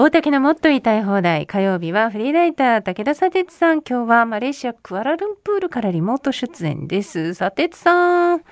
大竹のもっと言いたい放題火曜日はフリーライター武田砂鉄さん今日はマレーシアクアラルンプールからリモート出演です。砂鉄さん。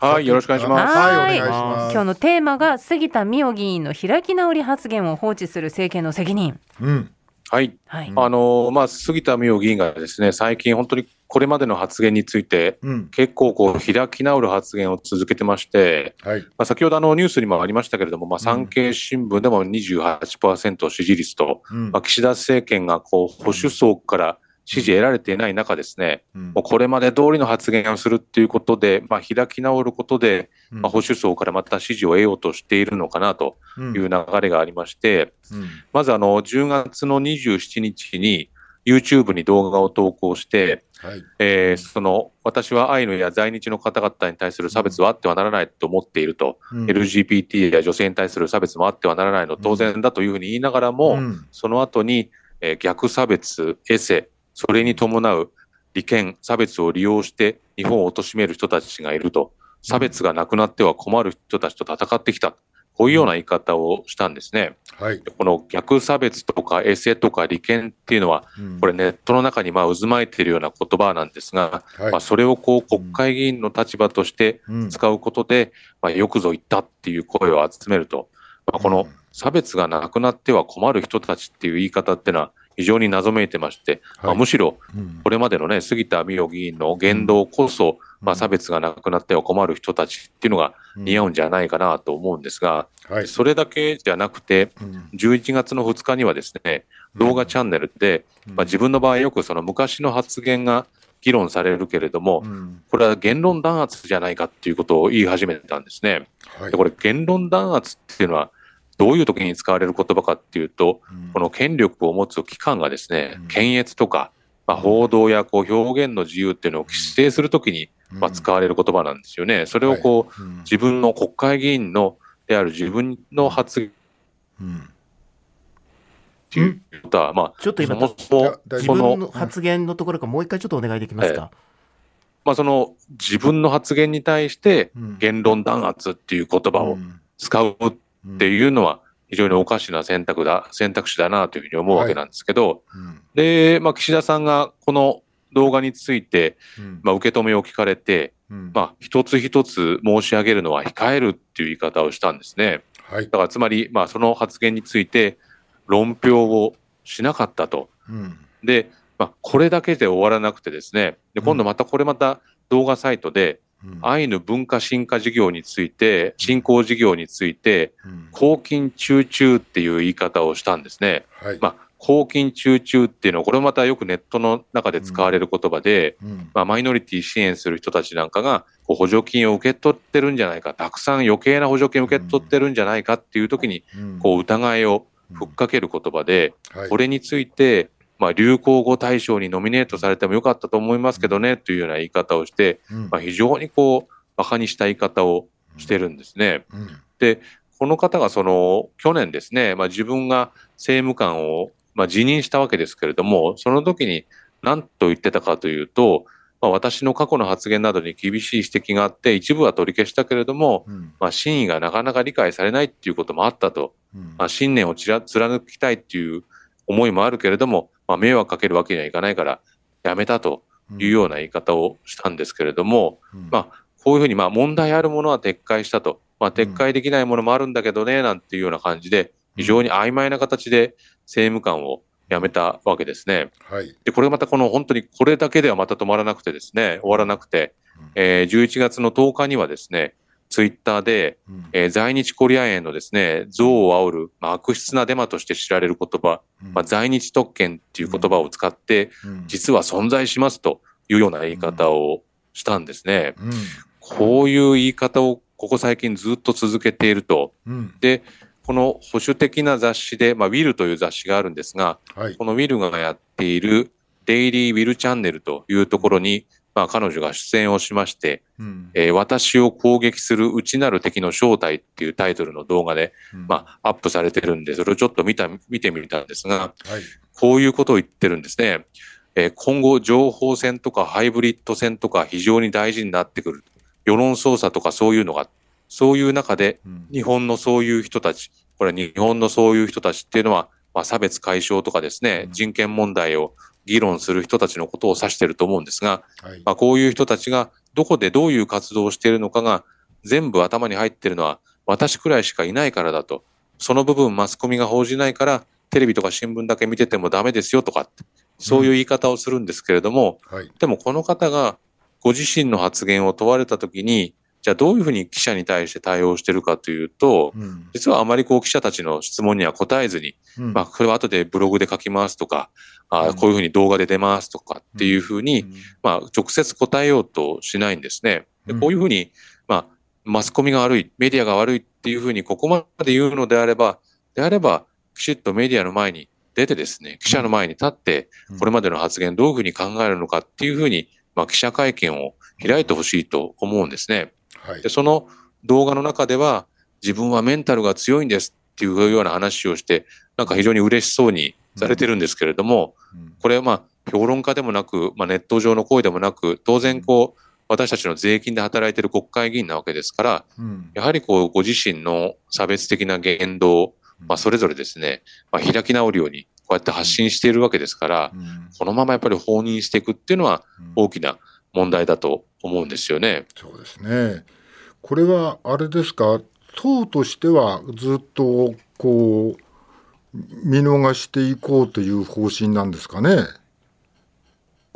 はい、よろしくお願いします。はい。はいお願いします。今日のテーマが杉田水脈議員の開き直り発言を放置する政権の責任。うん。はい。はい、あのまあ、杉田水脈議員がですね、最近本当にこれまでの発言について、うん。結構こう開き直る発言を続けてまして、はい。まあ、先ほどあのニュースにもありましたけれども、まあ、産経新聞でも28%支持率と、うん。まあ、岸田政権がこう保守層から支持得られていない中ですね、うん。もうこれまで通りの発言をするっていうことで、まあ、開き直ることで、保守層からまた支持を得ようとしているのかなとうん。いう流れがありまして、うん。まずあの、10月の27日に YouTube に動画を投稿して、はい。えーその、私はアイヌや在日の方々に対する差別はあってはならないと思っていると、うん。LGBT や女性に対する差別もあってはならないの。当然だというふうに言いながらも、うん。その後に、えー逆差別、エセ、それに伴う利権、差別を利用して日本を貶める人たちがいると、差別がなくなっては困る人たちと戦ってきた。こういうような言い方をしたんですね。はい。この逆差別とかエセとか利権っていうのは、うん。これネットの中にまあ渦巻いているような言葉なんですが、はい。まあ、それをこう国会議員の立場としてうん。使うことで、まあ、よくぞ言ったっていう声を集めると、まあ、このうん。差別がなくなっては困る人たちっていう言い方っていうのは非常に謎めいてまして、まあ、むしろうん。これまでのね、杉田水脈議員の言動こそ、まあ、差別がなくなっては困る人たちっていうのが似合うんじゃないかなと思うんですが、はい。それだけじゃなくて、うん。11月の2日にはですね、動画チャンネルで、まあ、自分の場合よくその昔の発言が議論されるけれども、うん。これは言論弾圧じゃないかっていうことを言い始めたんですね。はい。でこれ言論弾圧っていうのはどういう時に使われる言葉かっていうと、うん。この権力を持つ機関がですねうん、検閲とか、まあ、報道やこう表現の自由っていうのを規制するときに、まあ、使われる言葉なんですよね。それをこう、うん。自分の国会議員のである自分の発言うん。っていうことは、まあ、ちょっと今そもそもいや大自その分の発言のところからもう一回ちょっとお願いできますか？まあ、その自分の発言に対してうん。言論弾圧っていう言葉をうん。使うっていうのは非常におかしな選択だ、選択肢だなというふうに思うわけなんですけど、うんで、まあ、岸田さんがこの動画について、うんまあ、受け止めを聞かれて、うんまあ、一つ一つ申し上げるのは控えるっていう言い方をしたんですね。はいだ。からつまり、まあ、その発言について論評をしなかったと。うんで、まあ、これだけで終わらなくてですね、で今度またこれまた動画サイトで、うん。アイヌ文化進化事業について、振興事業について、うん。公金中中っていう言い方をしたんですね。はい。まあ、公金中中っていうのは、これまたよくネットの中で使われる言葉で、うん。まあ、マイノリティ支援する人たちなんかが、補助金を受け取ってるんじゃないか、たくさん余計な補助金を受け取ってるんじゃないかっていう時に、うん。こう疑いをふっかける言葉で、はい。これについて、まあ、流行語大賞にノミネートされてもよかったと思いますけどね、というような言い方をして、うん。まあ、非常にこう、馬鹿にした言い方をしてるんですね。うん。で、この方がその、去年ですね、まあ、自分が政務官を、まあ、辞任したわけですけれども、その時に何と言ってたかというと、まあ、私の過去の発言などに厳しい指摘があって、一部は取り消したけれども、うん。まあ、真意がなかなか理解されないっていうこともあったと。うん。まあ、信念をちら貫きたいっていう思いもあるけれども、まあ、迷惑かけるわけにはいかないから、やめたというような言い方をしたんですけれども、うんまあ、こういうふうに、まあ、問題あるものは撤回したと。まあ、撤回できないものもあるんだけどね、なんていうような感じで、非常に曖昧な形で政務官を辞めたわけですね。はい。で、これまたこの本当にこれだけではまた止まらなくてですね、終わらなくて、えー11月の10日にはですね、ツイッターで、うん。えー在日コリアンへのですね、憎悪を煽る、まあ、悪質なデマとして知られる言葉、まあ、在日特権っていう言葉を使って、うん。実は存在しますというような言い方をしたんですね。うん。こういう言い方をここ最近ずっと続けていると。うん。で、この保守的な雑誌で、まあ、ウィルという雑誌があるんですが、はい。このウィルがやっているデイリーウィルチャンネルというところに、まあ、彼女が出演をしまして、うんえー私を攻撃する内なる敵の正体っていうタイトルの動画で、まあ、アップされてるんで、それをちょっと見た、見てみたんですが、あ、はい。こういうことを言ってるんですね。えー今後、情報戦とかハイブリッド戦とか非常に大事になってくる。世論操作とかそういうのが、そういう中で、うん日本のそういう人たち、これ日本のそういう人たちっていうのは、まあ、差別解消とかですね、うん人権問題を議論する人たちのことを指していると思うんですが、はいまあ、こういう人たちがどこでどういう活動をしているのかが全部頭に入っているのは私くらいしかいないからだと。その部分マスコミが報じないからテレビとか新聞だけ見ててもダメですよとかって、そういう言い方をするんですけれども、はい。でもこの方がご自身の発言を問われたときに、じゃあどういうふうに記者に対して対応しているかというと、うん。実はあまりこう記者たちの質問には答えずに、うん。まあ、これは後でブログで書きますとか、あうん。こういうふうに動画で出ますとかっていうふうに、まあ、直接答えようとしないんですね。でうん。こういうふうに、まあ、マスコミが悪い、メディアが悪いっていうふうにここまで言うのであれば、であれば、きちっとメディアの前に出てですね、記者の前に立ってうん、これまでの発言どういうふうに考えるのかっていうふうに、まあ、記者会見を開いてほしいと思うんですね。はいで、。その動画の中では、自分はメンタルが強いんですっていうような話をして、なんか非常に嬉しそうにされてるんですけれども、うんこれはまあ、評論家でもなく、まあ、ネット上の声でもなく、当然こう、私たちの税金で働いている国会議員なわけですから、うんやはりこう、ご自身の差別的な言動を、まあ、それぞれですね、まあ、開き直るように、こうやって発信しているわけですから、うんこのままやっぱり放任していくっていうのはうん大きな問題だと思うんですよね。そうですね。これはあれですか、党としてはずっとこう見逃していこうという方針なんですかね？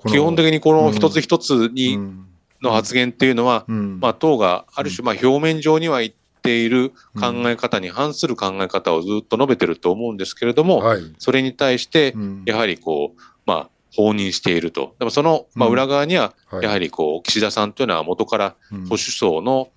基本的にこの一つ一つに、うん。の発言っていうのは、うん。まあ、党がある種、まあ、表面上には言っている考え方に反する考え方をずっと述べてると思うんですけれども、はい。それに対してう、ん。やはりこう、まあ、放任していると。でもその、まあ、うん裏側には、はい。やはりこう、岸田さんというのは元からうん。保守層の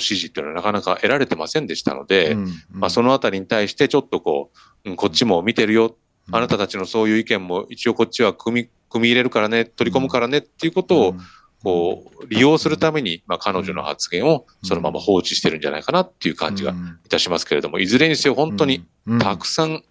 支持というのはなかなか得られてませんでしたので、うん。まあ、そのあたりに対してちょっとこう、うんこっちも見てるよ。あなたたちのそういう意見も一応こっちは組み、組み入れるからね、取り込むからねっていうことを、こう、利用するために、まあ、彼女の発言をそのまま放置してるんじゃないかなっていう感じがいたしますけれども、いずれにせよ本当にたくさん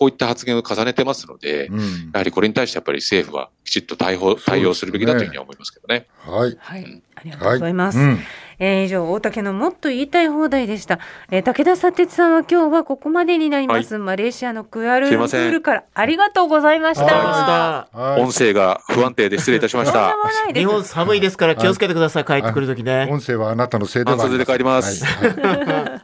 こういった発言を重ねてますので、うん。うんやはりこれに対してやっぱり政府はきちっと対応対応するべきだというふうには思いますけどね。はい。はい、ありがとうございます。うん。えー以上大竹のもっと言いたい放題でした、えー武田砂鉄さんは今日はここまでになります、マレーシアのクアルンプールから。ありがとうございました。音声が不安定で失礼いたしました。日本寒いですから気をつけてください、帰ってくるときね。音声はあなたのせいではありません半袖で帰ります。はい。はい